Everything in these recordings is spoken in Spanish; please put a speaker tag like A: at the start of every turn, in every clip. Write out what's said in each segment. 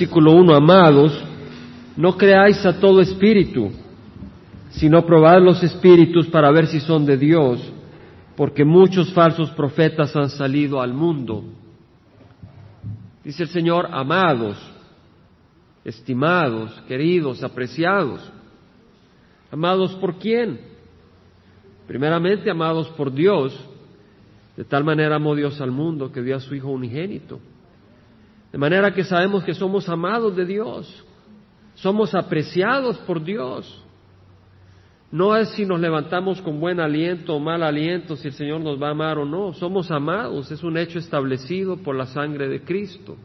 A: versículo 1, amados, no creáis a todo espíritu, sino probad los espíritus para ver si son de Dios, porque muchos falsos profetas han salido al mundo. Dice el Señor, amados, estimados, queridos, apreciados. ¿Amados por quién? Primeramente, amados por Dios. De tal manera amó Dios al mundo que dio a su Hijo unigénito. De manera que sabemos que somos amados de Dios. Somos apreciados por Dios. No es si nos levantamos con buen aliento o mal aliento, si el Señor nos va a amar o no. Somos amados, es un hecho establecido por la sangre de Cristo.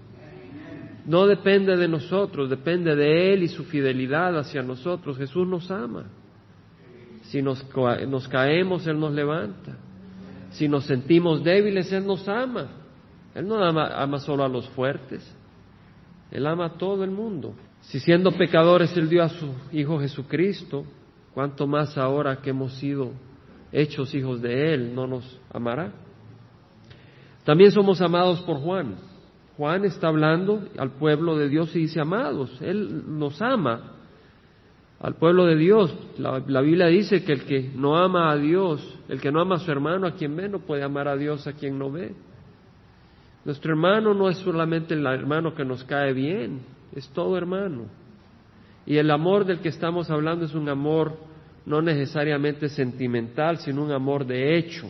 A: No depende de nosotros, depende de Él y su fidelidad hacia nosotros. Jesús nos ama. Si nos, caemos, Él nos levanta. Si nos sentimos débiles, Él nos ama. Él no ama, ama solo a los fuertes, Él ama a todo el mundo. Si siendo pecadores Él dio a su Hijo Jesucristo, ¿cuánto más ahora que hemos sido hechos hijos de Él no nos amará? También somos amados por Juan. Juan está hablando al pueblo de Dios y dice, amados, Él nos ama al pueblo de Dios. La, Biblia dice que el que no ama a Dios, el que no ama a su hermano, a quien ve, no puede amar a Dios a quien no ve. Nuestro hermano no es solamente el hermano que nos cae bien, es todo hermano. Y el amor del que estamos hablando es un amor no necesariamente sentimental, sino un amor de hecho.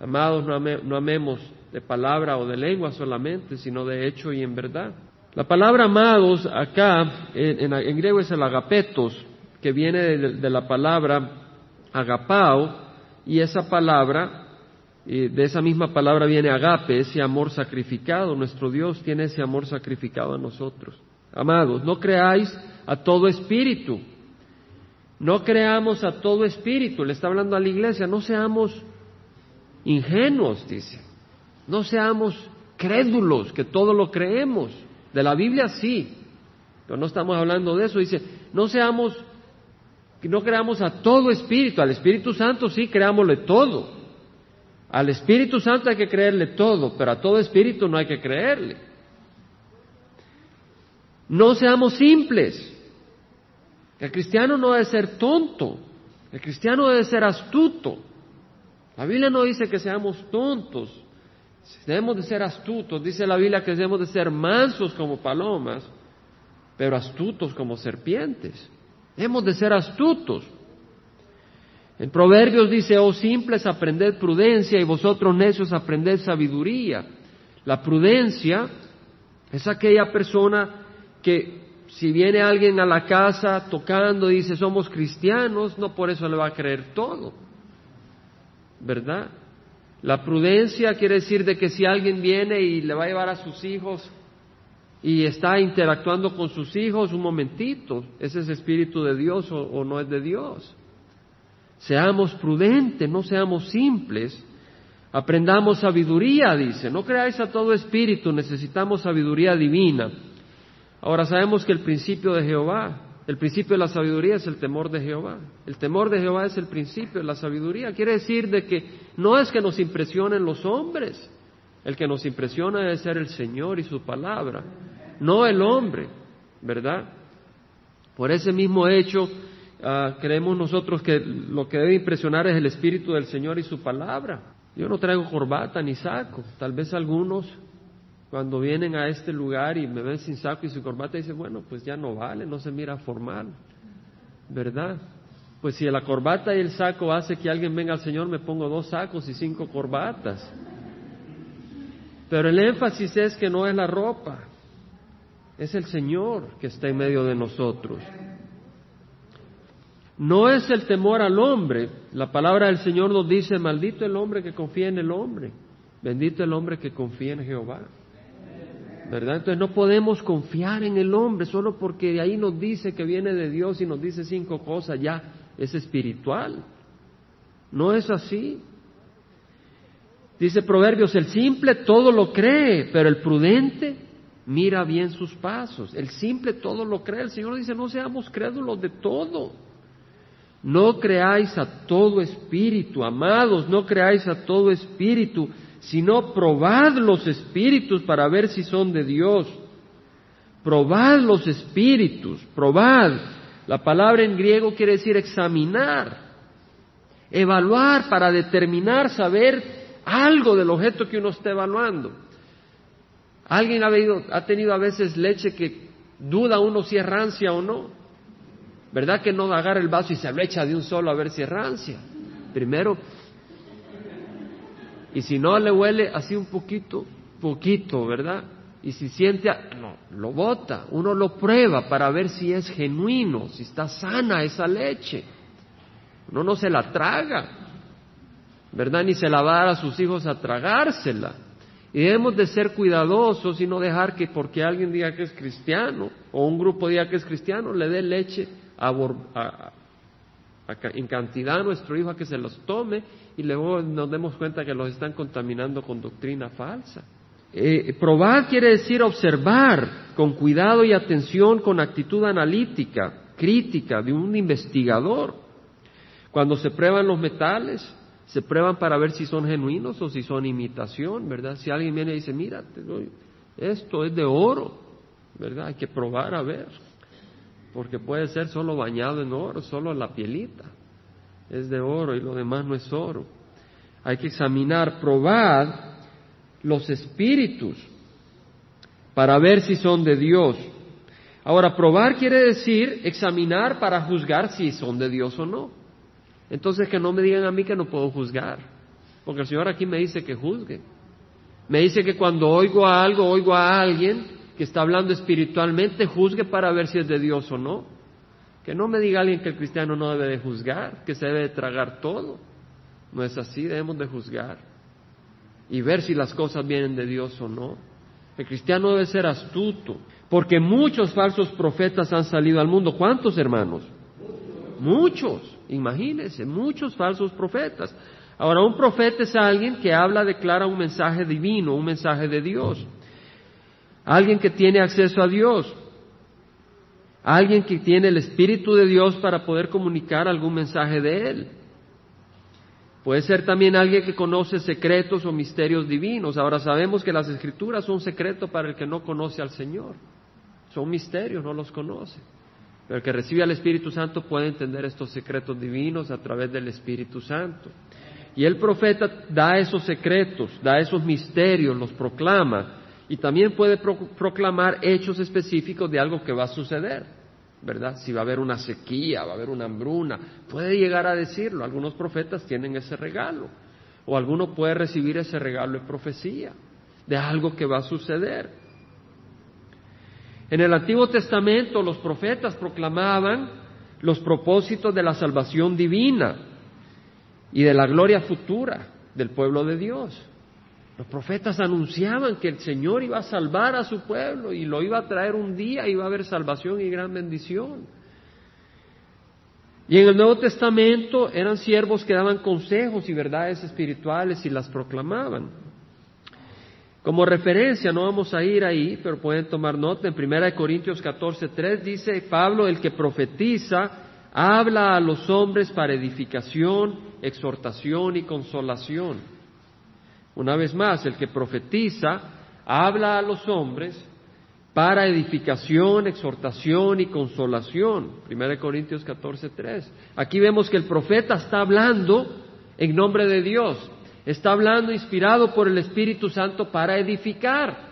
A: Amados, no amemos de palabra o de lengua solamente, sino de hecho y en verdad. La palabra amados acá en, griego es el agapetos, que viene de, la palabra agapao, y esa palabra, de esa misma palabra viene agape, ese amor sacrificado. Nuestro Dios tiene ese amor sacrificado a nosotros. Amados, no creáis a todo espíritu. No creamos a todo espíritu. Le está hablando a la iglesia. No seamos ingenuos, dice. No seamos crédulos, que todo lo creemos. De la Biblia sí, pero no estamos hablando de eso. Dice, no seamos, no creamos a todo espíritu, al Espíritu Santo sí creámosle todo. Al Espíritu Santo hay que creerle todo, pero a todo espíritu no hay que creerle. No seamos simples. El cristiano no debe ser tonto, el cristiano debe ser astuto. La Biblia no dice que seamos tontos, Debemos de ser astutos. Dice la Biblia que debemos de ser mansos como palomas, pero astutos como serpientes. Debemos de ser astutos. En Proverbios dice, oh simples, aprended prudencia y vosotros necios aprended sabiduría. La prudencia es aquella persona que si viene alguien a la casa tocando y dice somos cristianos, no por eso le va a creer todo. ¿Verdad? La prudencia quiere decir de que si alguien viene y le va a llevar a sus hijos y está interactuando con sus hijos, un momentito, ¿ese es espíritu de Dios o, no es de Dios? Seamos prudentes, no seamos simples. Aprendamos sabiduría, dice. No creáis a todo espíritu, necesitamos sabiduría divina. Ahora sabemos que el principio de Jehová el principio de la sabiduría es el temor de Jehová. El temor de Jehová es el principio de la sabiduría. Quiere decir de que no es que nos impresionen los hombres. El que nos impresiona debe ser el Señor y su palabra, no el hombre, ¿verdad? Por ese mismo hecho, ah, creemos nosotros que lo que debe impresionar es el Espíritu del Señor y su palabra. Yo no traigo corbata ni saco. Tal vez algunos cuando vienen a este lugar y me ven sin saco y sin corbata, dicen, bueno, pues ya no vale, no se mira formal, ¿verdad? Pues si la corbata y el saco hace que alguien venga al Señor, me pongo dos sacos y cinco corbatas. Pero el énfasis es que no es la ropa, es el Señor que está en medio de nosotros. No es el temor al hombre. La palabra del Señor nos dice, maldito el hombre que confía en el hombre, bendito el hombre que confía en Jehová. ¿verdad? Entonces no podemos confiar en el hombre solo porque de ahí nos dice que viene de Dios y nos dice cinco cosas, ya es espiritual. No es así. Dice Proverbios, el simple todo lo cree, pero el prudente mira bien sus pasos. El simple todo lo cree. El Señor dice, no seamos crédulos de todo. No creáis a todo espíritu, amados, no creáis a todo espíritu, sino probad los espíritus para ver si son de Dios, Probad los espíritus, probad. La palabra en griego quiere decir examinar, evaluar para determinar, saber algo del objeto que uno está evaluando. ¿Alguien ha, tenido a veces leche que duda uno si es rancia o no? ¿Verdad que no agarra el vaso y se lo echa de un solo a ver si es rancia? Primero, y si no le huele así un poquito, poquito, ¿verdad? Y si siente, no, lo bota, uno lo prueba para ver si es genuino, si está sana esa leche. Uno no se la traga, ¿verdad? Ni se la va a dar a sus hijos a tragársela. Y debemos de ser cuidadosos y no dejar que porque alguien diga que es cristiano o un grupo diga que es cristiano, le dé leche en cantidad a nuestro hijo a que se los tome y luego nos demos cuenta que los están contaminando con doctrina falsa. Eh, probar quiere decir observar con cuidado y atención, con actitud analítica, crítica, de un investigador. Cuando se prueban los metales, se prueban para ver si son genuinos o si son imitación, ¿verdad? Si alguien viene y dice, mira, esto es de oro, ¿verdad? Hay que probar a ver, porque puede ser solo bañado en oro, solo la pielita es de oro y lo demás no es oro. Hay que examinar, probar los espíritus para ver si son de Dios. Ahora, probar quiere decir examinar para juzgar si son de Dios o no. Entonces que no me digan a mí que no puedo juzgar, porque el Señor aquí me dice que juzgue. Me dice que cuando oigo a algo, oigo a alguien que está hablando espiritualmente, juzgue para ver si es de Dios o no. Que no me diga alguien que el cristiano no debe de juzgar, que se debe de tragar todo. No es así, debemos de juzgar y ver si las cosas vienen de Dios o no. El cristiano debe ser astuto, porque muchos falsos profetas han salido al mundo. ¿Cuántos hermanos? Muchos, imagínense, muchos falsos profetas. Ahora, un profeta es alguien que habla, declara un mensaje divino, un mensaje de Dios. Alguien que tiene acceso a Dios. Alguien que tiene el Espíritu de Dios para poder comunicar algún mensaje de Él. Puede ser también alguien que conoce secretos o misterios divinos. Ahora sabemos que las escrituras son secretos para el que no conoce al Señor. Son misterios, no los conoce. Pero el que recibe al Espíritu Santo puede entender estos secretos divinos a través del Espíritu Santo. Y el profeta da esos secretos, da esos misterios, los proclama. Y también puede proclamar hechos específicos de algo que va a suceder. ¿verdad? Si va a haber una sequía, va a haber una hambruna, puede llegar a decirlo. Algunos profetas tienen ese regalo, o alguno puede recibir ese regalo de profecía, de algo que va a suceder. En el Antiguo Testamento los profetas proclamaban los propósitos de la salvación divina y de la gloria futura del pueblo de Dios. Los profetas anunciaban que el Señor iba a salvar a su pueblo y lo iba a traer un día, iba a haber salvación y gran bendición. Y en el Nuevo Testamento eran siervos que daban consejos y verdades espirituales y las proclamaban. Como referencia, no vamos a ir ahí, pero pueden tomar nota, en 1 Corintios 14, 3 dice Pablo, el que profetiza, habla a los hombres para edificación, exhortación y consolación. Una vez más, el que profetiza habla a los hombres para edificación, exhortación y consolación. 1 Corintios 14, 3. Aquí vemos que el profeta está hablando en nombre de Dios, está hablando inspirado por el Espíritu Santo para edificar.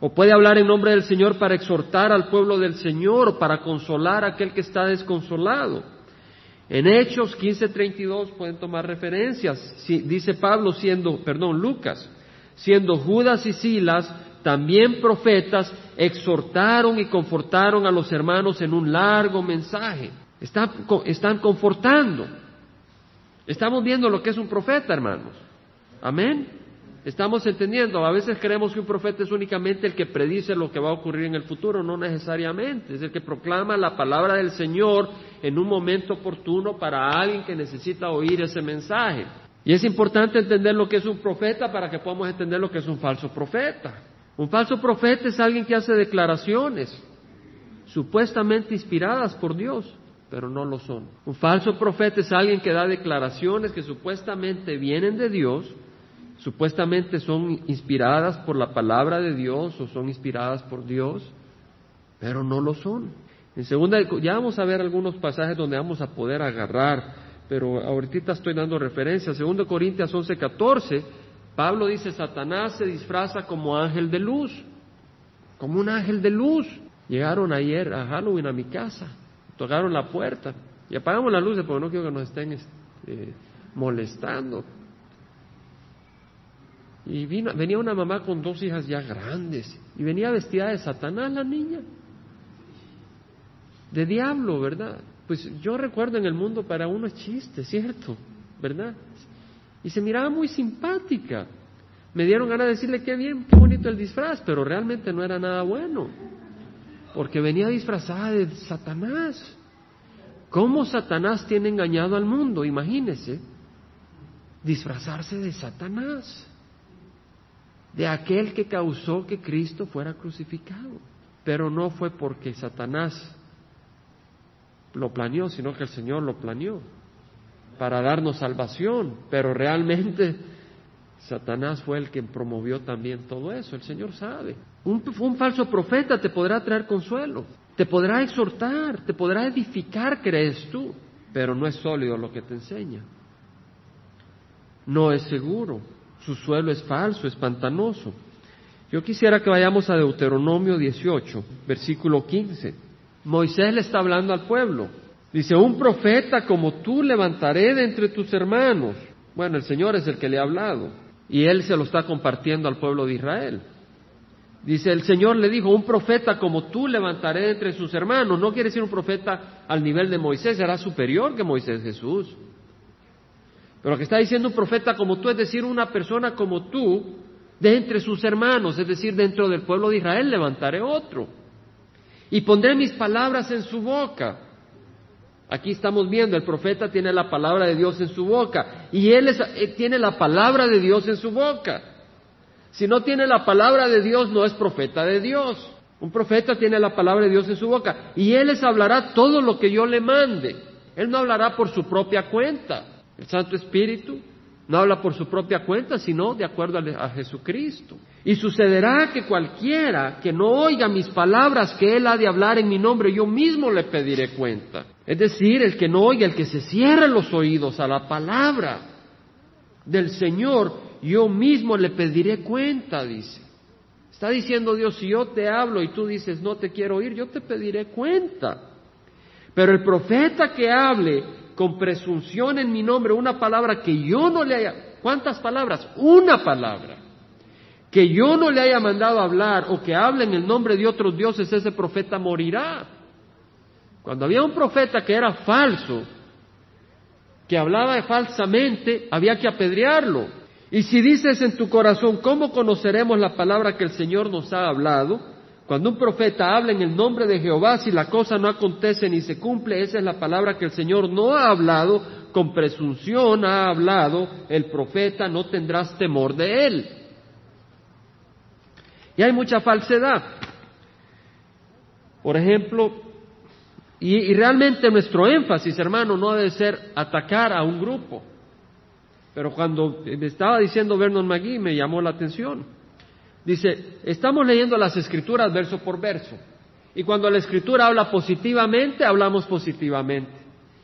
A: O puede hablar en nombre del Señor para exhortar al pueblo del Señor, para consolar a aquel que está desconsolado. En Hechos 15:32 pueden tomar referencias. dice Pablo siendo, perdón, Lucas, siendo Judas y Silas también profetas, exhortaron y confortaron a los hermanos en un largo mensaje. Están confortando. Estamos viendo lo que es un profeta, hermanos. Amén. Estamos entendiendo, a veces creemos que un profeta es únicamente el que predice lo que va a ocurrir en el futuro, no necesariamente, es el que proclama la palabra del Señor en un momento oportuno para alguien que necesita oír ese mensaje. Y es importante entender lo que es un profeta para que podamos entender lo que es un falso profeta. Un falso profeta es alguien que hace declaraciones supuestamente inspiradas por Dios, pero no lo son. Un falso profeta es alguien que da declaraciones que supuestamente vienen de Dios, supuestamente son inspiradas por la palabra de Dios o son inspiradas por Dios, pero no lo son. En segunda, ya vamos a ver algunos pasajes donde vamos a poder agarrar, pero ahorita estoy dando referencia. Segundo Corintios 11, 14, Pablo dice, Satanás se disfraza como ángel de luz, como un ángel de luz. Llegaron ayer a Halloween a mi casa, tocaron la puerta y apagamos las luces porque no quiero que nos estén este, molestando. Y vino, venía una mamá con dos hijas ya grandes y venía vestida de Satanás la niña, de diablo, ¿verdad? Pues yo recuerdo en el mundo para uno es chiste, ¿cierto? ¿Verdad? Y se miraba muy simpática. Me dieron ganas de decirle qué bien, qué bonito el disfraz, pero realmente no era nada bueno, porque venía disfrazada de Satanás. ¿Cómo Satanás tiene engañado al mundo? Imagínese, disfrazarse de Satanás de aquel que causó que Cristo fuera crucificado. Pero no fue porque Satanás lo planeó, sino que el Señor lo planeó para darnos salvación. Pero realmente Satanás fue el que promovió también todo eso. El Señor sabe. Un, un falso profeta te podrá traer consuelo, te podrá exhortar, te podrá edificar, crees tú, pero no es sólido lo que te enseña. No es seguro su suelo es falso, es pantanoso. Yo quisiera que vayamos a Deuteronomio 18, versículo 15. Moisés le está hablando al pueblo. Dice, un profeta como tú levantaré de entre tus hermanos. Bueno, el Señor es el que le ha hablado y él se lo está compartiendo al pueblo de Israel. Dice, el Señor le dijo, un profeta como tú levantaré de entre sus hermanos. No quiere decir un profeta al nivel de Moisés, será superior que Moisés Jesús. Pero lo que está diciendo un profeta como tú, es decir, una persona como tú, de entre sus hermanos, es decir, dentro del pueblo de Israel, levantaré otro. Y pondré mis palabras en su boca. Aquí estamos viendo, el profeta tiene la palabra de Dios en su boca. Y él eh, tiene la palabra de Dios en su boca. Si no tiene la palabra de Dios, no es profeta de Dios. Un profeta tiene la palabra de Dios en su boca. Y él les hablará todo lo que yo le mande. Él no hablará por su propia cuenta. El Santo Espíritu no habla por su propia cuenta, sino de acuerdo a Jesucristo. Y sucederá que cualquiera que no oiga mis palabras que Él ha de hablar en mi nombre, yo mismo le pediré cuenta. Es decir, el que no oiga, el que se cierre los oídos a la palabra del Señor, yo mismo le pediré cuenta, dice. Está diciendo Dios, si yo te hablo y tú dices no te quiero oír, yo te pediré cuenta. Pero el profeta que hable con presunción en mi nombre una palabra que yo no le haya, ¿cuántas palabras? Una palabra. Que yo no le haya mandado hablar o que hable en el nombre de otros dioses, ese profeta morirá. Cuando había un profeta que era falso, que hablaba falsamente, había que apedrearlo. Y si dices en tu corazón, ¿cómo conoceremos la palabra que el Señor nos ha hablado? Cuando un profeta habla en el nombre de Jehová, si la cosa no acontece ni se cumple, esa es la palabra que el Señor no ha hablado, con presunción ha hablado, el profeta no tendrás temor de él. Y hay mucha falsedad. Por ejemplo, y, realmente nuestro énfasis, hermano, no debe ser atacar a un grupo. Pero cuando me estaba diciendo Vernon McGee, me llamó la atención. Dice, estamos leyendo las escrituras verso por verso. Y cuando la escritura habla positivamente, hablamos positivamente.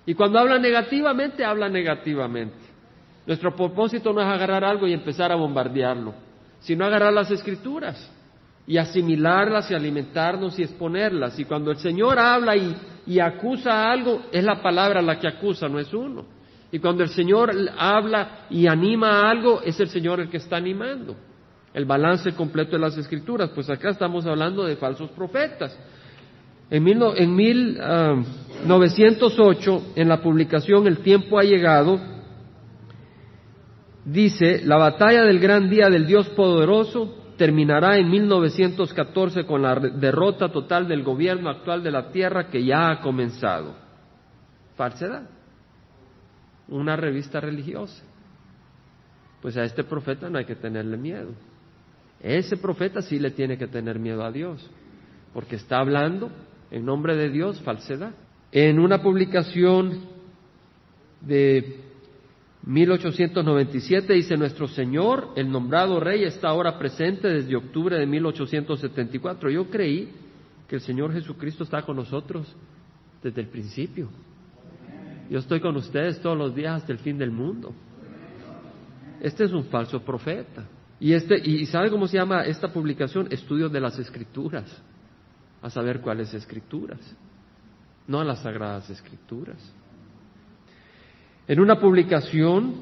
A: Y cuando habla negativamente, habla negativamente. Nuestro propósito no es agarrar algo y empezar a bombardearlo, sino agarrar las escrituras y asimilarlas y alimentarnos y exponerlas. Y cuando el Señor habla y, y acusa algo, es la palabra la que acusa, no es uno. Y cuando el Señor habla y anima algo, es el Señor el que está animando el balance completo de las escrituras, pues acá estamos hablando de falsos profetas. En, mil, en 1908, ah, en la publicación El tiempo ha llegado, dice, la batalla del gran día del Dios poderoso terminará en 1914 con la derrota total del gobierno actual de la tierra que ya ha comenzado. Falsedad. Una revista religiosa. Pues a este profeta no hay que tenerle miedo. Ese profeta sí le tiene que tener miedo a Dios, porque está hablando en nombre de Dios falsedad. En una publicación de 1897 dice, nuestro Señor, el nombrado rey, está ahora presente desde octubre de 1874. Yo creí que el Señor Jesucristo está con nosotros desde el principio. Yo estoy con ustedes todos los días hasta el fin del mundo. Este es un falso profeta. Y, este, y ¿sabe cómo se llama esta publicación? Estudios de las Escrituras. A saber cuáles escrituras. No a las sagradas escrituras. En una publicación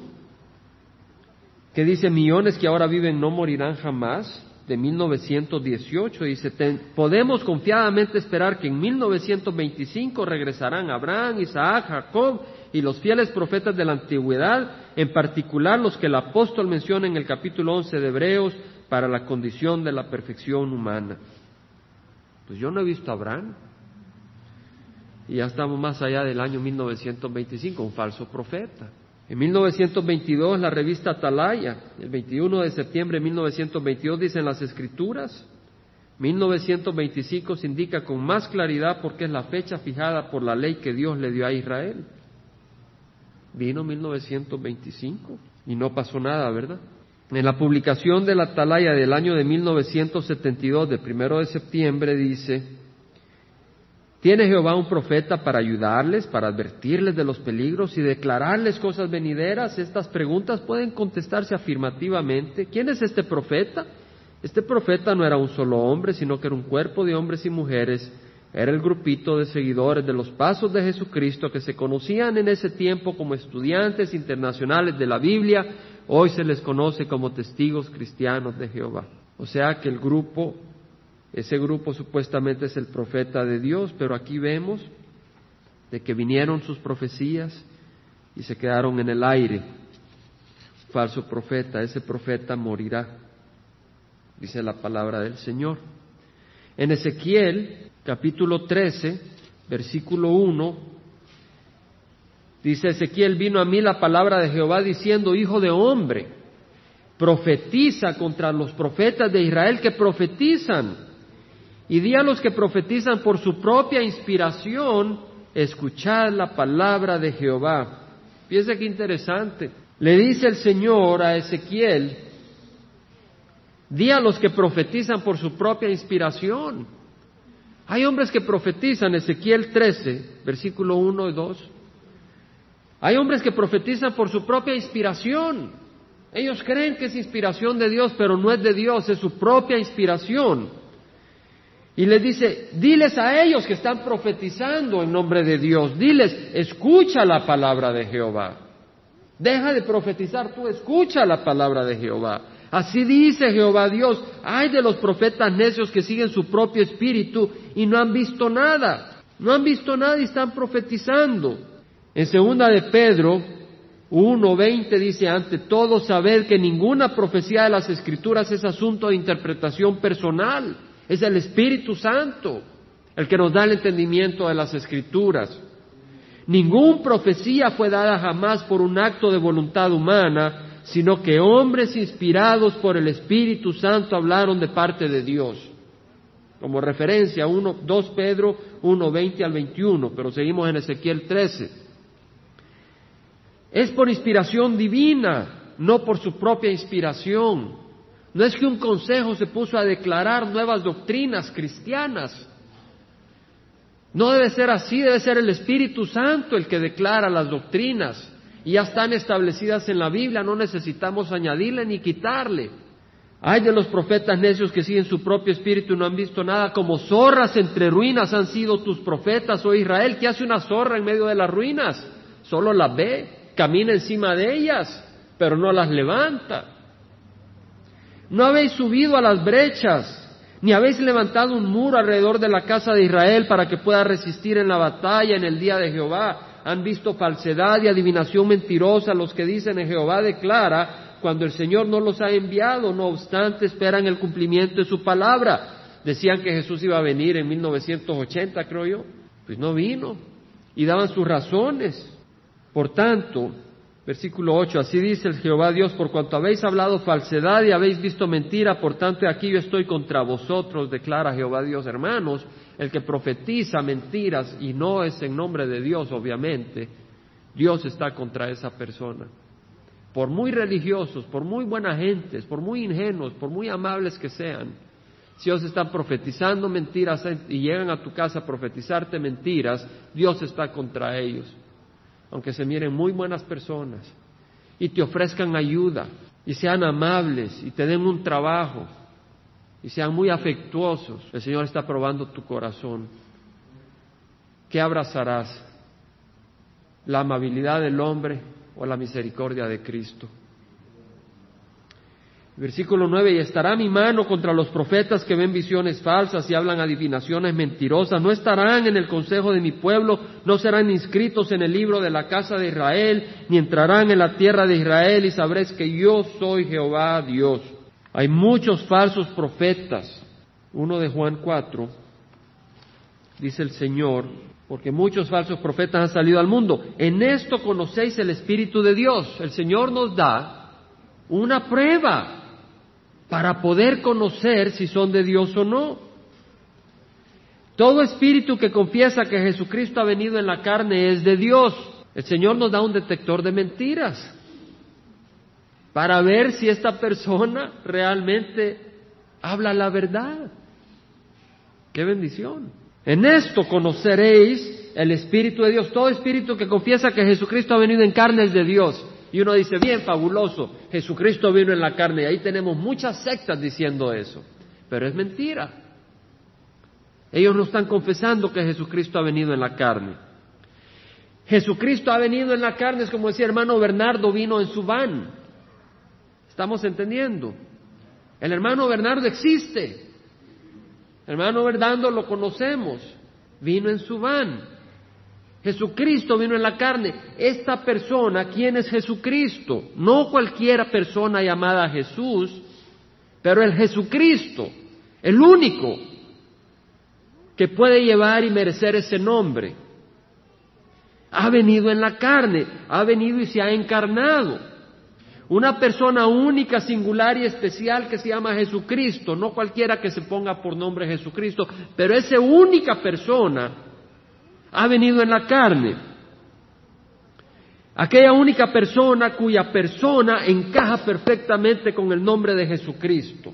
A: que dice millones que ahora viven no morirán jamás, de 1918, dice, podemos confiadamente esperar que en 1925 regresarán Abraham, Isaac, Jacob y los fieles profetas de la antigüedad, en particular los que el apóstol menciona en el capítulo 11 de Hebreos para la condición de la perfección humana. Pues yo no he visto a Abraham. Y ya estamos más allá del año 1925, un falso profeta. En 1922 la revista Atalaya, el 21 de septiembre de 1922 dicen las escrituras, 1925 se indica con más claridad porque es la fecha fijada por la ley que Dios le dio a Israel. Vino 1925 y no pasó nada, ¿verdad? En la publicación de la Atalaya del año de 1972, de primero de septiembre, dice, ¿Tiene Jehová un profeta para ayudarles, para advertirles de los peligros y declararles cosas venideras? Estas preguntas pueden contestarse afirmativamente. ¿Quién es este profeta? Este profeta no era un solo hombre, sino que era un cuerpo de hombres y mujeres. Era el grupito de seguidores de los pasos de Jesucristo que se conocían en ese tiempo como estudiantes internacionales de la Biblia. Hoy se les conoce como testigos cristianos de Jehová. O sea que el grupo ese grupo supuestamente es el profeta de Dios, pero aquí vemos de que vinieron sus profecías y se quedaron en el aire. Falso profeta, ese profeta morirá, dice la palabra del Señor. En Ezequiel, capítulo 13, versículo 1, dice Ezequiel, vino a mí la palabra de Jehová diciendo, Hijo de hombre, profetiza contra los profetas de Israel que profetizan y di a los que profetizan por su propia inspiración, escuchad la palabra de Jehová. Fíjense qué interesante. Le dice el Señor a Ezequiel, di a los que profetizan por su propia inspiración. Hay hombres que profetizan, Ezequiel 13, versículo 1 y 2. Hay hombres que profetizan por su propia inspiración. Ellos creen que es inspiración de Dios, pero no es de Dios, es su propia inspiración. Y les dice, diles a ellos que están profetizando en nombre de Dios, diles, escucha la palabra de Jehová. Deja de profetizar tú, escucha la palabra de Jehová. Así dice Jehová Dios, hay de los profetas necios que siguen su propio espíritu y no han visto nada. No han visto nada y están profetizando. En segunda de Pedro 1.20 dice, ante todo saber que ninguna profecía de las escrituras es asunto de interpretación personal es el Espíritu Santo el que nos da el entendimiento de las Escrituras. Ninguna profecía fue dada jamás por un acto de voluntad humana, sino que hombres inspirados por el Espíritu Santo hablaron de parte de Dios. Como referencia, 2 Pedro 1, 20 al 21, pero seguimos en Ezequiel 13. Es por inspiración divina, no por su propia inspiración. No es que un consejo se puso a declarar nuevas doctrinas cristianas. No debe ser así, debe ser el Espíritu Santo el que declara las doctrinas. Y ya están establecidas en la Biblia, no necesitamos añadirle ni quitarle. Hay de los profetas necios que siguen su propio espíritu y no han visto nada, como zorras entre ruinas han sido tus profetas, oh Israel. ¿Qué hace una zorra en medio de las ruinas? Solo las ve, camina encima de ellas, pero no las levanta. No habéis subido a las brechas, ni habéis levantado un muro alrededor de la casa de Israel para que pueda resistir en la batalla en el día de Jehová. Han visto falsedad y adivinación mentirosa los que dicen en Jehová declara cuando el Señor no los ha enviado, no obstante esperan el cumplimiento de su palabra. Decían que Jesús iba a venir en 1980, creo yo. Pues no vino. Y daban sus razones. Por tanto, Versículo 8, así dice el Jehová Dios, por cuanto habéis hablado falsedad y habéis visto mentira, por tanto aquí yo estoy contra vosotros, declara Jehová Dios, hermanos, el que profetiza mentiras y no es en nombre de Dios, obviamente, Dios está contra esa persona. Por muy religiosos, por muy buenas gentes, por muy ingenuos, por muy amables que sean, Si ellos están profetizando mentiras y llegan a tu casa a profetizarte mentiras, Dios está contra ellos. Aunque se miren muy buenas personas y te ofrezcan ayuda y sean amables y te den un trabajo y sean muy afectuosos, el Señor está probando tu corazón. ¿Qué abrazarás? ¿La amabilidad del hombre o la misericordia de Cristo? Versículo 9, y estará mi mano contra los profetas que ven visiones falsas y hablan adivinaciones mentirosas. No estarán en el consejo de mi pueblo, no serán inscritos en el libro de la casa de Israel, ni entrarán en la tierra de Israel y sabréis que yo soy Jehová Dios. Hay muchos falsos profetas. Uno de Juan 4, dice el Señor, porque muchos falsos profetas han salido al mundo. En esto conocéis el Espíritu de Dios. El Señor nos da una prueba para poder conocer si son de Dios o no. Todo espíritu que confiesa que Jesucristo ha venido en la carne es de Dios. El Señor nos da un detector de mentiras para ver si esta persona realmente habla la verdad. ¡Qué bendición! En esto conoceréis el Espíritu de Dios. Todo espíritu que confiesa que Jesucristo ha venido en carne es de Dios. Y uno dice, bien, fabuloso, Jesucristo vino en la carne. Y ahí tenemos muchas sectas diciendo eso. Pero es mentira. Ellos no están confesando que Jesucristo ha venido en la carne. Jesucristo ha venido en la carne, es como decía hermano Bernardo, vino en su van. ¿Estamos entendiendo? El hermano Bernardo existe. Hermano Bernardo lo conocemos. Vino en su van. Jesucristo vino en la carne. Esta persona, ¿quién es Jesucristo? No cualquiera persona llamada Jesús, pero el Jesucristo, el único que puede llevar y merecer ese nombre. Ha venido en la carne, ha venido y se ha encarnado. Una persona única, singular y especial que se llama Jesucristo, no cualquiera que se ponga por nombre Jesucristo, pero esa única persona ha venido en la carne. Aquella única persona cuya persona encaja perfectamente con el nombre de Jesucristo.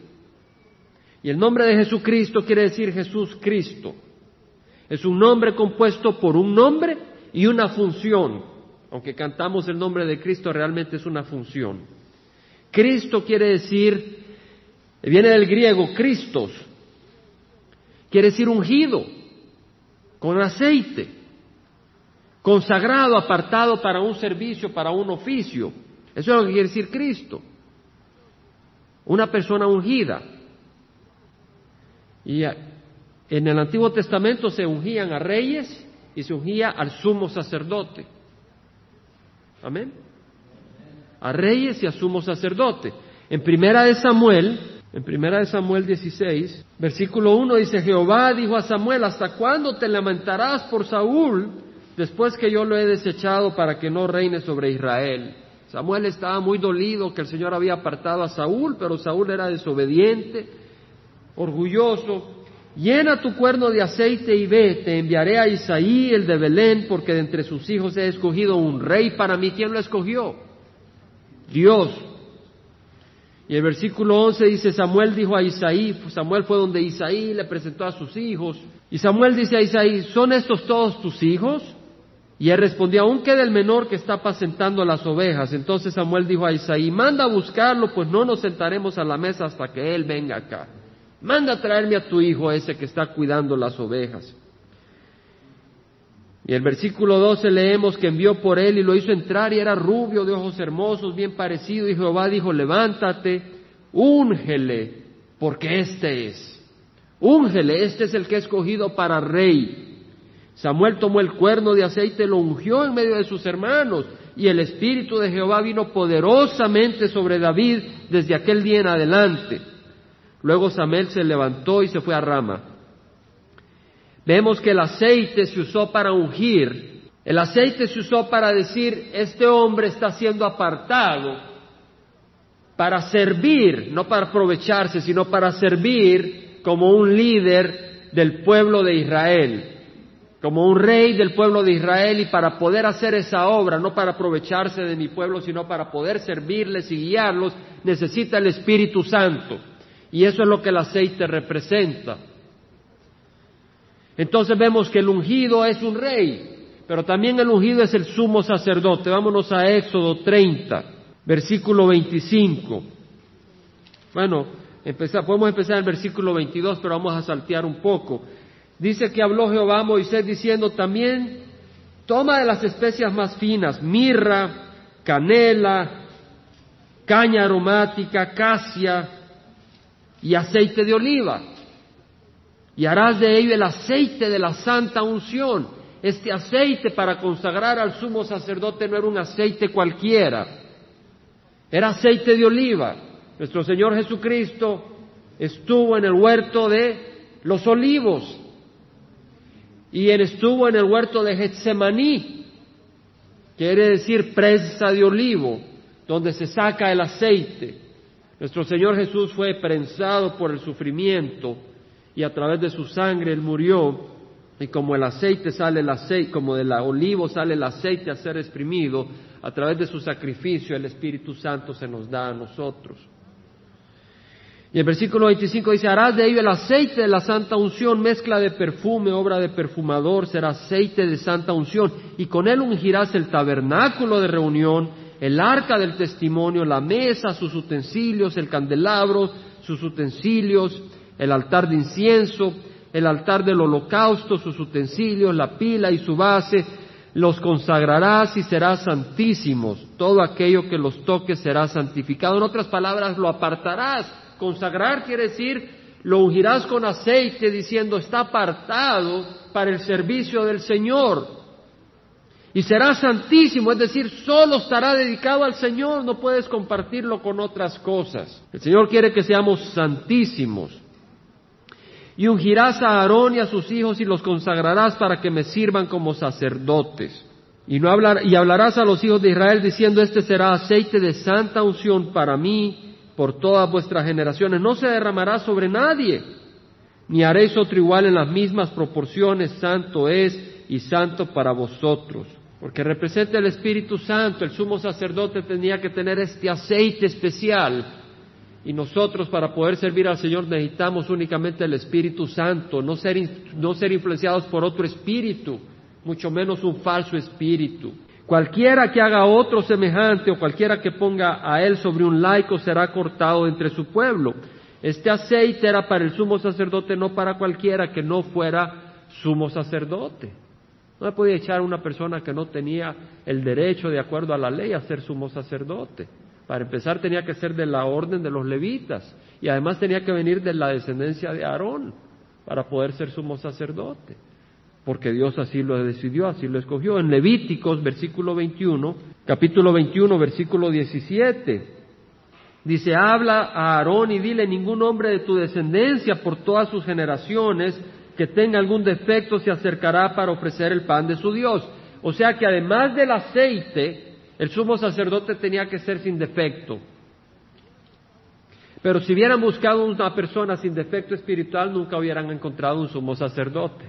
A: Y el nombre de Jesucristo quiere decir Jesús Cristo. Es un nombre compuesto por un nombre y una función. Aunque cantamos el nombre de Cristo, realmente es una función. Cristo quiere decir, viene del griego Cristos, quiere decir ungido con aceite, consagrado, apartado para un servicio, para un oficio. Eso es lo que quiere decir Cristo. Una persona ungida. Y en el Antiguo Testamento se ungían a reyes y se ungía al sumo sacerdote. Amén. A reyes y a sumo sacerdote. En primera de Samuel, en primera de Samuel 16, versículo 1 dice, Jehová dijo a Samuel, ¿hasta cuándo te lamentarás por Saúl después que yo lo he desechado para que no reine sobre Israel? Samuel estaba muy dolido que el Señor había apartado a Saúl, pero Saúl era desobediente, orgulloso. Llena tu cuerno de aceite y ve, te enviaré a Isaí, el de Belén, porque de entre sus hijos he escogido un rey para mí. ¿Quién lo escogió? Dios. Y el versículo 11 dice, Samuel dijo a Isaí, Samuel fue donde Isaí le presentó a sus hijos, y Samuel dice a Isaí, ¿son estos todos tus hijos? Y él respondió, aún queda el menor que está apacentando las ovejas. Entonces Samuel dijo a Isaí, manda a buscarlo, pues no nos sentaremos a la mesa hasta que él venga acá. Manda a traerme a tu hijo ese que está cuidando las ovejas. Y el versículo 12 leemos que envió por él y lo hizo entrar y era rubio, de ojos hermosos, bien parecido. Y Jehová dijo, levántate, úngele, porque este es. Úngele, este es el que he escogido para rey. Samuel tomó el cuerno de aceite, lo ungió en medio de sus hermanos. Y el Espíritu de Jehová vino poderosamente sobre David desde aquel día en adelante. Luego Samuel se levantó y se fue a Rama. Vemos que el aceite se usó para ungir, el aceite se usó para decir, este hombre está siendo apartado para servir, no para aprovecharse, sino para servir como un líder del pueblo de Israel, como un rey del pueblo de Israel y para poder hacer esa obra, no para aprovecharse de mi pueblo, sino para poder servirles y guiarlos, necesita el Espíritu Santo. Y eso es lo que el aceite representa. Entonces vemos que el ungido es un rey, pero también el ungido es el sumo sacerdote. Vámonos a Éxodo 30, versículo 25. Bueno, podemos empezar en el versículo 22, pero vamos a saltear un poco. Dice que habló Jehová a Moisés diciendo también, toma de las especias más finas, mirra, canela, caña aromática, casia y aceite de oliva. Y harás de ello el aceite de la santa unción. Este aceite para consagrar al sumo sacerdote no era un aceite cualquiera, era aceite de oliva. Nuestro Señor Jesucristo estuvo en el huerto de los olivos y él estuvo en el huerto de Getsemaní, quiere decir presa de olivo, donde se saca el aceite. Nuestro Señor Jesús fue prensado por el sufrimiento y a través de su sangre él murió y como el aceite sale el aceite, como del olivo sale el aceite a ser exprimido, a través de su sacrificio el Espíritu Santo se nos da a nosotros. Y el versículo 25 dice, harás de ello el aceite de la santa unción, mezcla de perfume, obra de perfumador, será aceite de santa unción, y con él ungirás el tabernáculo de reunión, el arca del testimonio, la mesa, sus utensilios, el candelabro, sus utensilios, el altar de incienso, el altar del holocausto, sus utensilios, la pila y su base, los consagrarás y serás santísimos. Todo aquello que los toques será santificado. En otras palabras, lo apartarás Consagrar quiere decir, lo ungirás con aceite diciendo, está apartado para el servicio del Señor. Y será santísimo, es decir, solo estará dedicado al Señor, no puedes compartirlo con otras cosas. El Señor quiere que seamos santísimos. Y ungirás a Aarón y a sus hijos y los consagrarás para que me sirvan como sacerdotes. Y, no hablar, y hablarás a los hijos de Israel diciendo, este será aceite de santa unción para mí por todas vuestras generaciones. No se derramará sobre nadie, ni haréis otro igual en las mismas proporciones. Santo es y santo para vosotros. Porque representa el Espíritu Santo. El sumo sacerdote tenía que tener este aceite especial. Y nosotros para poder servir al Señor necesitamos únicamente el Espíritu Santo, no ser, no ser influenciados por otro espíritu, mucho menos un falso espíritu. Cualquiera que haga otro semejante o cualquiera que ponga a él sobre un laico será cortado entre su pueblo. Este aceite era para el sumo sacerdote, no para cualquiera que no fuera sumo sacerdote. No podía echar a una persona que no tenía el derecho, de acuerdo a la ley, a ser sumo sacerdote. Para empezar tenía que ser de la orden de los levitas y además tenía que venir de la descendencia de Aarón para poder ser sumo sacerdote porque Dios así lo decidió, así lo escogió. En Levíticos, versículo 21, capítulo 21, versículo 17, dice, habla a Aarón y dile, ningún hombre de tu descendencia por todas sus generaciones que tenga algún defecto se acercará para ofrecer el pan de su Dios. O sea que además del aceite, el sumo sacerdote tenía que ser sin defecto. Pero si hubieran buscado una persona sin defecto espiritual, nunca hubieran encontrado un sumo sacerdote.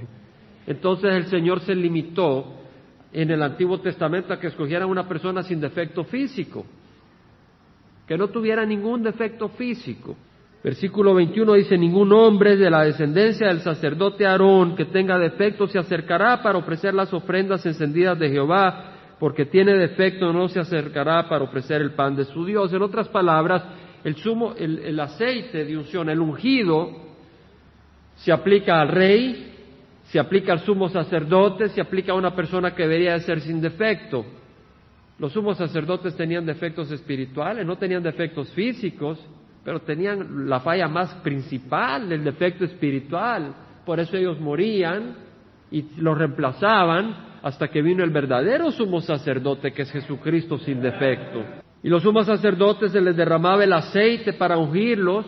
A: Entonces el Señor se limitó en el Antiguo Testamento a que escogieran una persona sin defecto físico, que no tuviera ningún defecto físico. Versículo 21 dice, ningún hombre de la descendencia del sacerdote Aarón que tenga defecto se acercará para ofrecer las ofrendas encendidas de Jehová, porque tiene defecto no se acercará para ofrecer el pan de su Dios. En otras palabras, el, sumo, el aceite de unción, el ungido, se aplica al rey, se aplica al sumo sacerdote, se aplica a una persona que debería de ser sin defecto. Los sumos sacerdotes tenían defectos espirituales, no tenían defectos físicos, pero tenían la falla más principal, el defecto espiritual. Por eso ellos morían y los reemplazaban hasta que vino el verdadero sumo sacerdote, que es Jesucristo sin defecto. Y los sumos sacerdotes se les derramaba el aceite para ungirlos,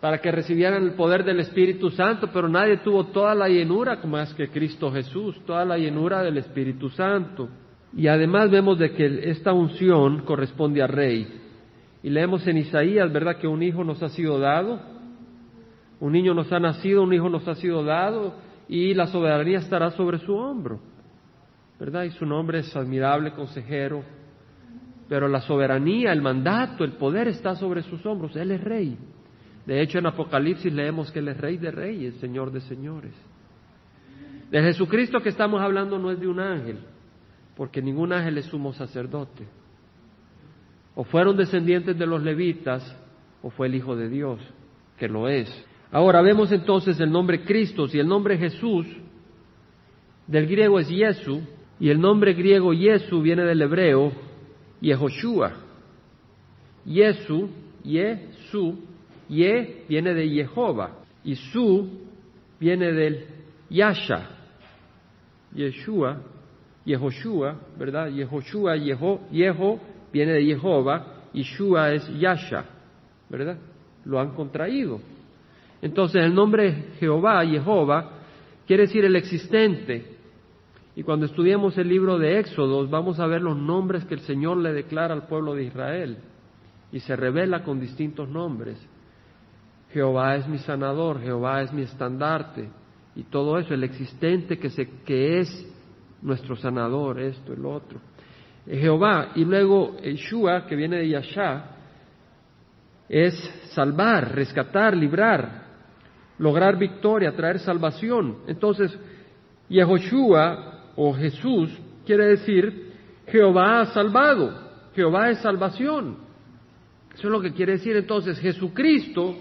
A: para que recibieran el poder del Espíritu Santo, pero nadie tuvo toda la llenura es que Cristo Jesús, toda la llenura del Espíritu Santo. Y además vemos de que esta unción corresponde al rey. Y leemos en Isaías, ¿verdad?, que un hijo nos ha sido dado, un niño nos ha nacido, un hijo nos ha sido dado, y la soberanía estará sobre su hombro, ¿verdad? Y su nombre es admirable consejero, pero la soberanía, el mandato, el poder está sobre sus hombros, Él es rey. De hecho, en Apocalipsis leemos que Él es Rey de Reyes, Señor de Señores. De Jesucristo que estamos hablando no es de un ángel, porque ningún ángel es sumo sacerdote. O fueron descendientes de los levitas, o fue el Hijo de Dios, que lo es. Ahora vemos entonces el nombre Cristo, y el nombre Jesús del griego es Yesu, y el nombre griego Yesu viene del hebreo Yehoshua. Yesu, Yesu, Ye viene de Jehová, y Su viene del Yasha. Yeshua, Yehoshua, ¿verdad? Yehoshua, Yeho, Yeho viene de Jehová, y Shua es Yasha, ¿verdad? Lo han contraído. Entonces el nombre Jehová, Jehová, quiere decir el existente, y cuando estudiemos el libro de Éxodos vamos a ver los nombres que el Señor le declara al pueblo de Israel y se revela con distintos nombres. Jehová es mi sanador, Jehová es mi estandarte y todo eso, el existente que, se, que es nuestro sanador, esto, el otro. Eh, Jehová y luego Yeshua, que viene de Yashá, es salvar, rescatar, librar, lograr victoria, traer salvación. Entonces, Yehoshua o Jesús quiere decir Jehová ha salvado, Jehová es salvación. Eso es lo que quiere decir entonces Jesucristo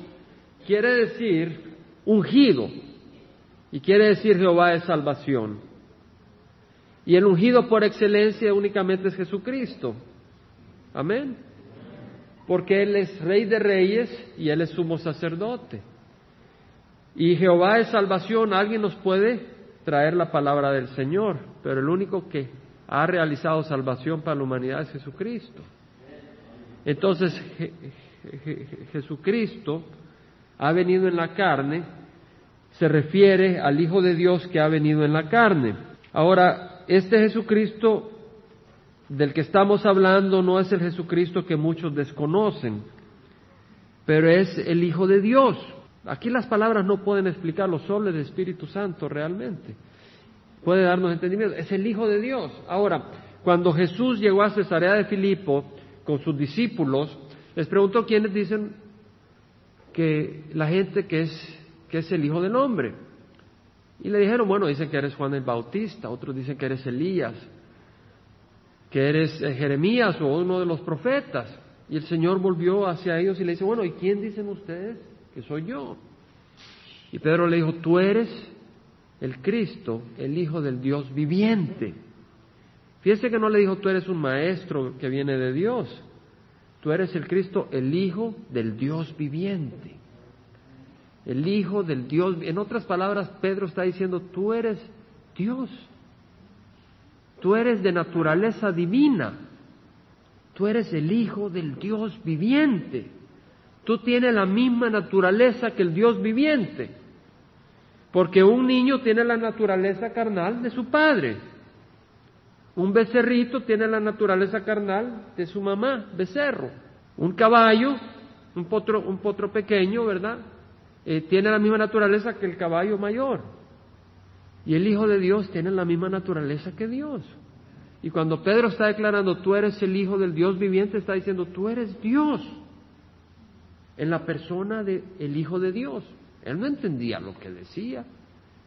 A: quiere decir ungido y quiere decir Jehová es salvación. Y el ungido por excelencia únicamente es Jesucristo. Amén. Porque Él es rey de reyes y Él es sumo sacerdote. Y Jehová es salvación. ¿Alguien nos puede traer la palabra del Señor, pero el único que ha realizado salvación para la humanidad es Jesucristo. Entonces, Jesucristo ha venido en la carne, se refiere al Hijo de Dios que ha venido en la carne. Ahora, este Jesucristo del que estamos hablando no es el Jesucristo que muchos desconocen, pero es el Hijo de Dios. Aquí las palabras no pueden explicarlo, solo el Espíritu Santo realmente. Puede darnos entendimiento. Es el Hijo de Dios. Ahora, cuando Jesús llegó a Cesarea de Filipo con sus discípulos, les preguntó quiénes dicen que la gente que es, que es el Hijo del Hombre. Y le dijeron, bueno, dicen que eres Juan el Bautista, otros dicen que eres Elías, que eres eh, Jeremías o uno de los profetas. Y el Señor volvió hacia ellos y le dice, bueno, ¿y quién dicen ustedes? Que soy yo. Y Pedro le dijo, tú eres el Cristo, el Hijo del Dios viviente. Fíjese que no le dijo, tú eres un maestro que viene de Dios. Tú eres el Cristo, el Hijo del Dios viviente. El Hijo del Dios. En otras palabras, Pedro está diciendo, tú eres Dios. Tú eres de naturaleza divina. Tú eres el Hijo del Dios viviente. Tú tienes la misma naturaleza que el Dios viviente, porque un niño tiene la naturaleza carnal de su padre, un becerrito tiene la naturaleza carnal de su mamá, becerro, un caballo, un potro, un potro pequeño, ¿verdad? Eh, tiene la misma naturaleza que el caballo mayor. Y el Hijo de Dios tiene la misma naturaleza que Dios. Y cuando Pedro está declarando, tú eres el Hijo del Dios viviente, está diciendo, tú eres Dios en la persona del Hijo de Dios. Él no entendía lo que decía.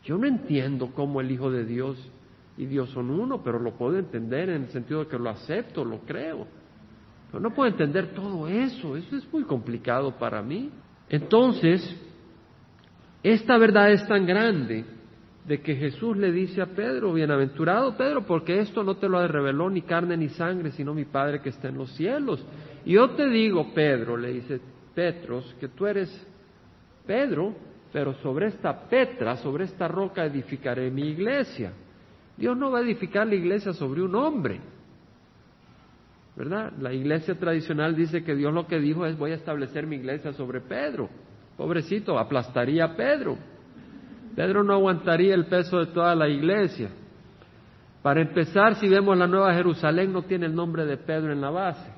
A: Yo no entiendo cómo el Hijo de Dios y Dios son uno, pero lo puedo entender en el sentido de que lo acepto, lo creo. Pero no puedo entender todo eso, eso es muy complicado para mí. Entonces, esta verdad es tan grande de que Jesús le dice a Pedro, bienaventurado Pedro, porque esto no te lo reveló ni carne ni sangre, sino mi Padre que está en los cielos. Y yo te digo, Pedro, le dice, Petros, que tú eres Pedro, pero sobre esta Petra, sobre esta roca edificaré mi iglesia. Dios no va a edificar la iglesia sobre un hombre. ¿Verdad? La iglesia tradicional dice que Dios lo que dijo es voy a establecer mi iglesia sobre Pedro. Pobrecito, aplastaría a Pedro. Pedro no aguantaría el peso de toda la iglesia. Para empezar, si vemos la Nueva Jerusalén, no tiene el nombre de Pedro en la base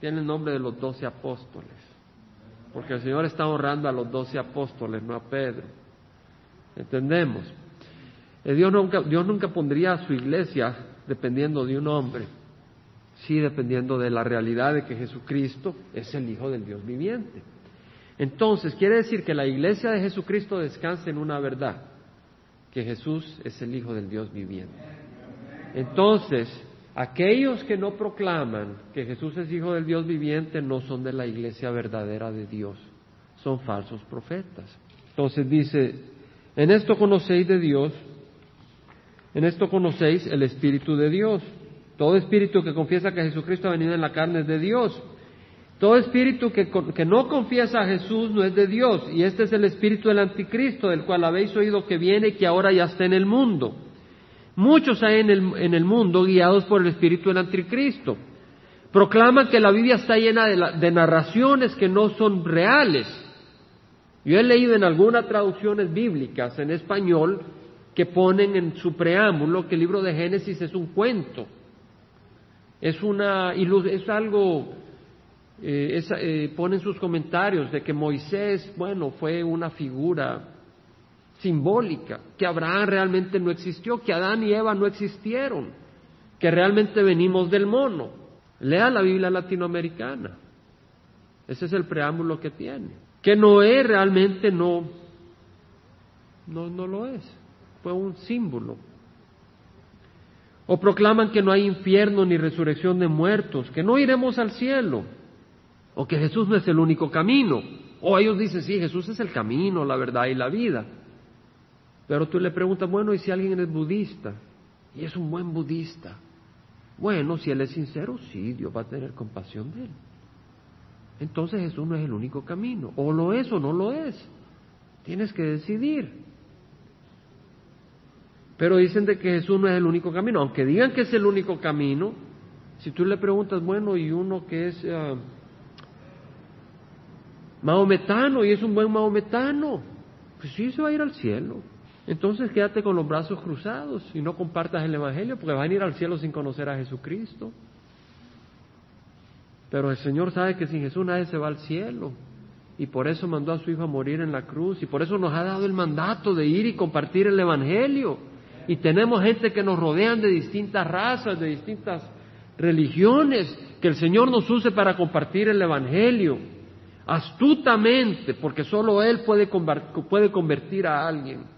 A: tiene el nombre de los doce apóstoles, porque el Señor está honrando a los doce apóstoles, no a Pedro. ¿Entendemos? Eh, Dios nunca, Dios nunca pondría a su iglesia dependiendo de un hombre, sí dependiendo de la realidad de que Jesucristo es el Hijo del Dios viviente. Entonces, quiere decir que la iglesia de Jesucristo descansa en una verdad, que Jesús es el Hijo del Dios viviente. Entonces, aquellos que no proclaman que Jesús es Hijo del Dios viviente no son de la iglesia verdadera de Dios, son falsos profetas. Entonces dice, en esto conocéis de Dios, en esto conocéis el Espíritu de Dios. Todo espíritu que confiesa que Jesucristo ha venido en la carne es de Dios. Todo espíritu que, no confiesa a Jesús no es de Dios, y este es el espíritu del anticristo, del cual habéis oído que viene y que ahora ya está en el mundo. Muchos hay en el, en el mundo guiados por el espíritu del anticristo. Proclaman que la Biblia está llena de, de narraciones que no son reales. Yo he leído en algunas traducciones bíblicas en español que ponen en su preámbulo que el libro de Génesis es un cuento. Es, una, es algo eh, eh, ponen sus comentarios de que Moisés, bueno, fue una figura simbólica, que Abraham realmente no existió, que Adán y Eva no existieron, que realmente venimos del mono. Lea la Biblia latinoamericana. Ese es el preámbulo que tiene. Que Noé realmente no, no, no lo es. Fue un símbolo. O proclaman que no hay infierno ni resurrección de muertos, que no iremos al cielo o que Jesús no es el único camino. O ellos dicen, sí, Jesús es el camino, la verdad y la vida. Pero tú le preguntas, bueno, ¿y si alguien es budista? Y es un buen budista. Bueno, si él es sincero, sí, Dios va a tener compasión de él. Entonces Jesús no es el único camino. O lo es o no lo es. Tienes que decidir. Pero dicen de que Jesús no es el único camino. Aunque digan que es el único camino, si tú le preguntas, bueno, ¿y uno que es... Ah, maometano y es un buen maometano, pues sí se va a ir al cielo. Entonces quédate con los brazos cruzados y no compartas el Evangelio porque van a ir al cielo sin conocer a Jesucristo. Pero el Señor sabe que sin Jesús nadie se va al cielo y por eso mandó a su Hijo a morir en la cruz y por eso nos ha dado el mandato de ir y compartir el Evangelio. Y tenemos gente que nos rodean de distintas razas, de distintas religiones, que el Señor nos use para compartir el Evangelio astutamente, porque solo Él puede, puede convertir a alguien.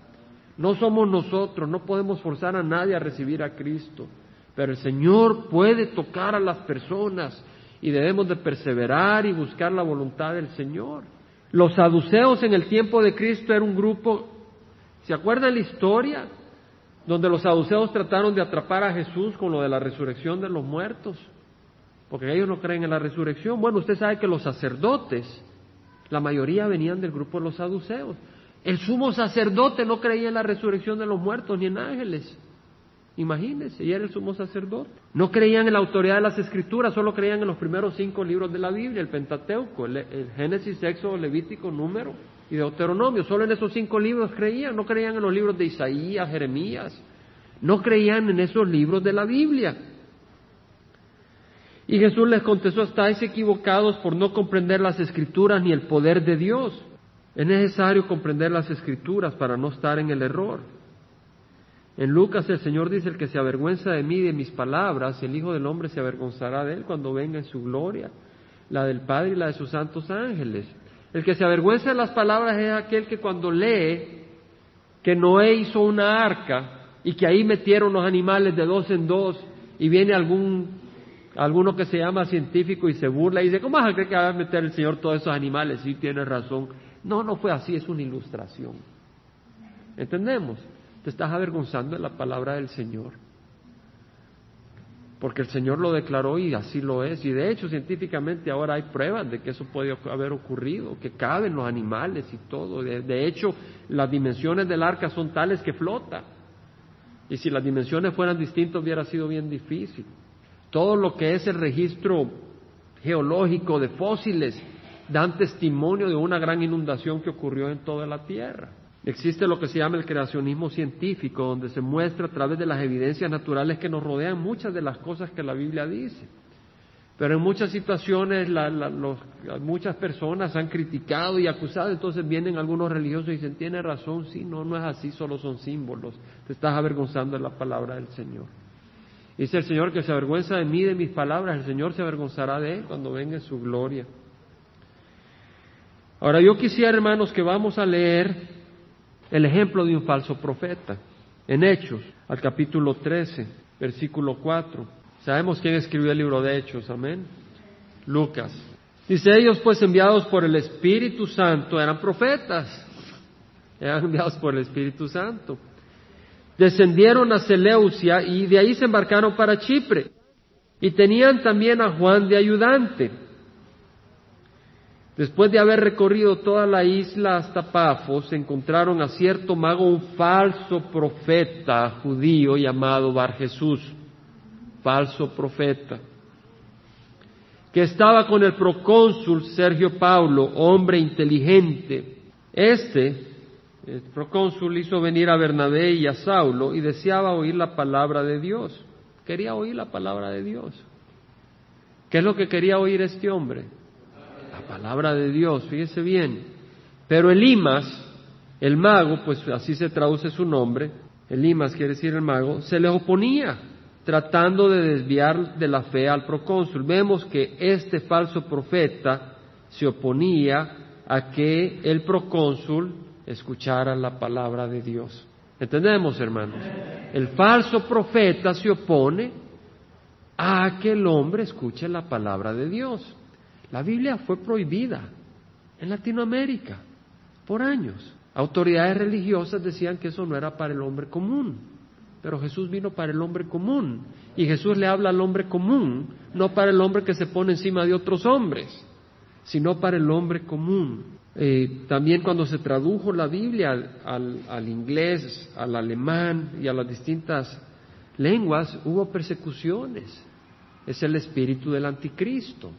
A: No somos nosotros, no podemos forzar a nadie a recibir a Cristo, pero el Señor puede tocar a las personas y debemos de perseverar y buscar la voluntad del Señor. Los saduceos en el tiempo de Cristo era un grupo, ¿se acuerdan la historia? Donde los saduceos trataron de atrapar a Jesús con lo de la resurrección de los muertos porque ellos no creen en la resurrección. Bueno, usted sabe que los sacerdotes, la mayoría venían del grupo de los saduceos. El sumo sacerdote no creía en la resurrección de los muertos ni en ángeles. Imagínense, y era el sumo sacerdote. No creían en la autoridad de las escrituras, solo creían en los primeros cinco libros de la Biblia, el Pentateuco, el, el Génesis, Éxodo, Levítico, Número y Deuteronomio. Solo en esos cinco libros creían, no creían en los libros de Isaías, Jeremías, no creían en esos libros de la Biblia. Y Jesús les contestó, estáis equivocados por no comprender las escrituras ni el poder de Dios. Es necesario comprender las escrituras para no estar en el error. En Lucas el Señor dice, el que se avergüenza de mí y de mis palabras, el Hijo del Hombre se avergonzará de él cuando venga en su gloria, la del Padre y la de sus santos ángeles. El que se avergüenza de las palabras es aquel que cuando lee que Noé hizo una arca y que ahí metieron los animales de dos en dos y viene algún alguno que se llama científico y se burla y dice, ¿cómo vas a creer que va a meter el Señor todos esos animales? Sí, tiene razón. No, no fue así, es una ilustración. ¿Entendemos? Te estás avergonzando de la palabra del Señor. Porque el Señor lo declaró y así lo es. Y de hecho, científicamente ahora hay pruebas de que eso puede haber ocurrido, que caben los animales y todo. De, hecho, las dimensiones del arca son tales que flota. Y si las dimensiones fueran distintas hubiera sido bien difícil todo lo que es el registro geológico de fósiles dan testimonio de una gran inundación que ocurrió en toda la Tierra. Existe lo que se llama el creacionismo científico, donde se muestra a través de las evidencias naturales que nos rodean muchas de las cosas que la Biblia dice. Pero en muchas situaciones muchas personas han criticado y acusado, entonces vienen algunos religiosos y dicen, tiene razón, sí, no, no es así, solo son símbolos, te estás avergonzando de la palabra del Señor. Dice el Señor que se avergüenza de mí, de mis palabras, el Señor se avergonzará de él cuando venga en su gloria. Ahora yo quisiera, hermanos, que vamos a leer el ejemplo de un falso profeta en Hechos, al capítulo 13, versículo 4. Sabemos quién escribió el libro de Hechos, amén. Lucas. Dice ellos pues enviados por el Espíritu Santo eran profetas, eran enviados por el Espíritu Santo. Descendieron a Seleucia y de ahí se embarcaron para Chipre. Y tenían también a Juan de ayudante. Después de haber recorrido toda la isla hasta Pafos, encontraron a cierto mago, un falso profeta judío llamado Bar Jesús, falso profeta, que estaba con el procónsul Sergio Paulo, hombre inteligente. Este, el procónsul, hizo venir a Bernabé y a Saulo y deseaba oír la palabra de Dios. Quería oír la palabra de Dios. ¿Qué es lo que quería oír este hombre? Palabra de Dios, fíjese bien. Pero Elimas, el mago, pues así se traduce su nombre, Elimas quiere decir el mago, se le oponía, tratando de desviar de la fe al procónsul. Vemos que este falso profeta se oponía a que el procónsul escuchara la palabra de Dios. ¿Entendemos, hermanos? El falso profeta se opone a que el hombre escuche la palabra de Dios. La Biblia fue prohibida en Latinoamérica por años. Autoridades religiosas decían que eso no era para el hombre común, pero Jesús vino para el hombre común y Jesús le habla al hombre común, no para el hombre que se pone encima de otros hombres, sino para el hombre común. Eh, también cuando se tradujo la Biblia al, al inglés, al alemán y a las distintas lenguas, hubo persecuciones. Es el espíritu del anticristo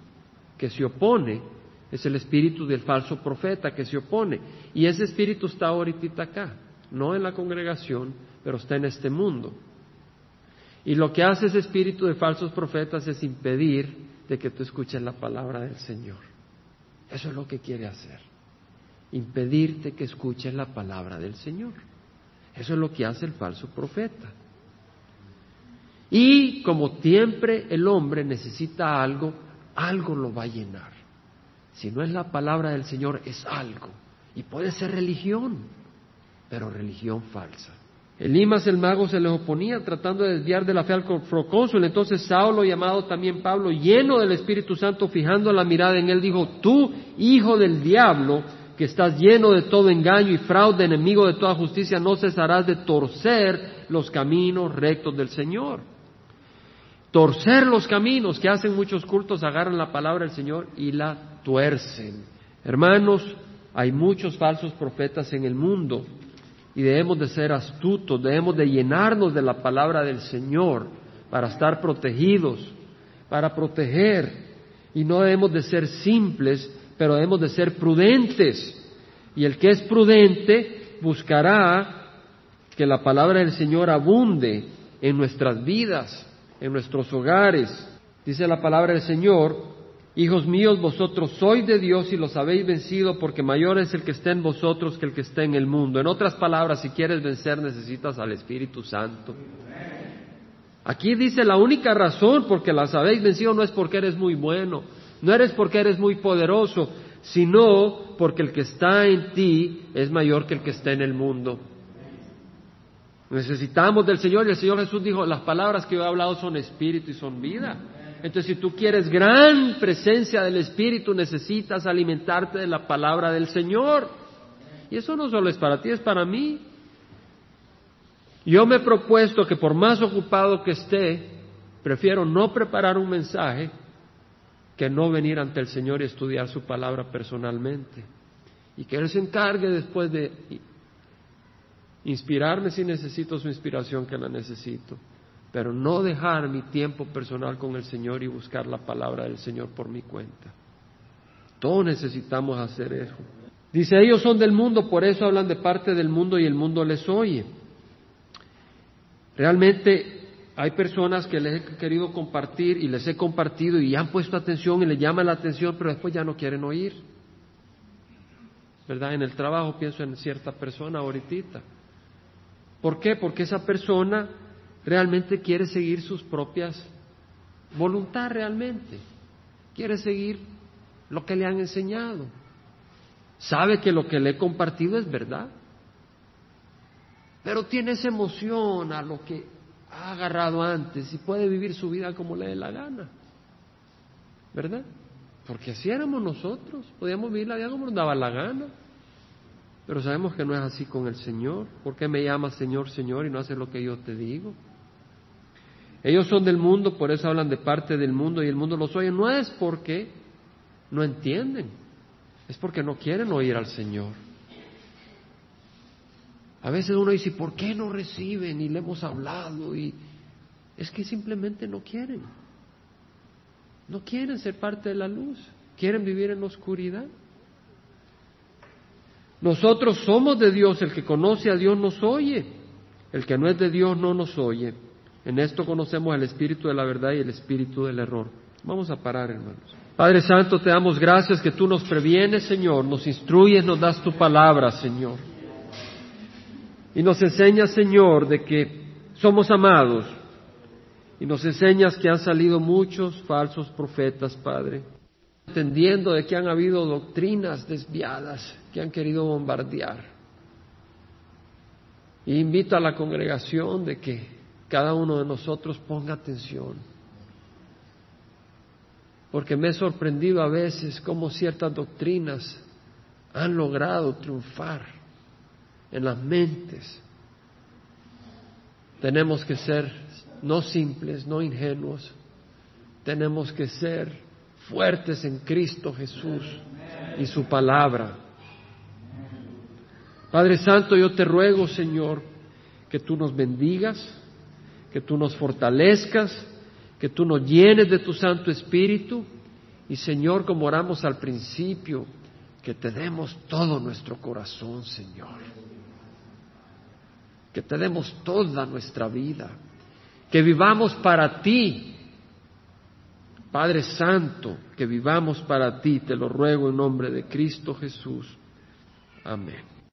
A: que se opone, es el espíritu del falso profeta que se opone. Y ese espíritu está ahorita acá, no en la congregación, pero está en este mundo. Y lo que hace ese espíritu de falsos profetas es impedir de que tú escuches la palabra del Señor. Eso es lo que quiere hacer. Impedirte que escuches la palabra del Señor. Eso es lo que hace el falso profeta. Y como siempre el hombre necesita algo algo lo va a llenar. Si no es la palabra del Señor, es algo. Y puede ser religión, pero religión falsa. Elimas el mago se les oponía tratando de desviar de la fe al procónsul. Entonces Saulo, llamado también Pablo, lleno del Espíritu Santo, fijando la mirada en él, dijo, tú, hijo del diablo, que estás lleno de todo engaño y fraude, enemigo de toda justicia, no cesarás de torcer los caminos rectos del Señor torcer los caminos que hacen muchos cultos, agarran la palabra del Señor y la tuercen. Hermanos, hay muchos falsos profetas en el mundo y debemos de ser astutos, debemos de llenarnos de la palabra del Señor para estar protegidos, para proteger. Y no debemos de ser simples, pero debemos de ser prudentes. Y el que es prudente buscará que la palabra del Señor abunde en nuestras vidas en nuestros hogares. Dice la palabra del Señor, hijos míos, vosotros sois de Dios y los habéis vencido porque mayor es el que está en vosotros que el que está en el mundo. En otras palabras, si quieres vencer necesitas al Espíritu Santo. Aquí dice la única razón porque las habéis vencido no es porque eres muy bueno, no eres porque eres muy poderoso, sino porque el que está en ti es mayor que el que está en el mundo. Necesitamos del Señor y el Señor Jesús dijo, las palabras que yo he hablado son espíritu y son vida. Entonces, si tú quieres gran presencia del Espíritu, necesitas alimentarte de la palabra del Señor. Y eso no solo es para ti, es para mí. Yo me he propuesto que por más ocupado que esté, prefiero no preparar un mensaje que no venir ante el Señor y estudiar su palabra personalmente. Y que Él se encargue después de Inspirarme si necesito su inspiración, que la necesito, pero no dejar mi tiempo personal con el Señor y buscar la palabra del Señor por mi cuenta. Todos necesitamos hacer eso. Dice, ellos son del mundo, por eso hablan de parte del mundo y el mundo les oye. Realmente hay personas que les he querido compartir y les he compartido y han puesto atención y les llama la atención, pero después ya no quieren oír. ¿Verdad? En el trabajo pienso en cierta persona ahorita ¿Por qué? Porque esa persona realmente quiere seguir sus propias voluntad realmente. Quiere seguir lo que le han enseñado. sabe que lo que le he compartido es verdad, pero tiene esa emoción a lo que ha agarrado antes y puede vivir su vida como le dé la gana, ¿verdad? Porque así éramos nosotros, podíamos vivir la vida como nos daba la gana. Pero sabemos que no es así con el Señor. ¿Por qué me llamas Señor, Señor y no haces lo que yo te digo? Ellos son del mundo, por eso hablan de parte del mundo y el mundo los oye. No es porque no entienden, es porque no quieren oír al Señor. A veces uno dice, ¿por qué no reciben? Y le hemos hablado y es que simplemente no quieren. No quieren ser parte de la luz, quieren vivir en la oscuridad. Nosotros somos de Dios, el que conoce a Dios nos oye, el que no es de Dios no nos oye. En esto conocemos el espíritu de la verdad y el espíritu del error. Vamos a parar, hermanos. Padre Santo, te damos gracias que tú nos previenes, Señor, nos instruyes, nos das tu palabra, Señor. Y nos enseñas, Señor, de que somos amados. Y nos enseñas que han salido muchos falsos profetas, Padre entendiendo de que han habido doctrinas desviadas que han querido bombardear. Y invito a la congregación de que cada uno de nosotros ponga atención. Porque me he sorprendido a veces cómo ciertas doctrinas han logrado triunfar en las mentes. Tenemos que ser no simples, no ingenuos. Tenemos que ser fuertes en Cristo Jesús y su palabra. Padre Santo, yo te ruego, Señor, que tú nos bendigas, que tú nos fortalezcas, que tú nos llenes de tu Santo Espíritu y, Señor, como oramos al principio, que te demos todo nuestro corazón, Señor. Que te demos toda nuestra vida. Que vivamos para ti Padre Santo, que vivamos para ti, te lo ruego en nombre de Cristo Jesús. Amén.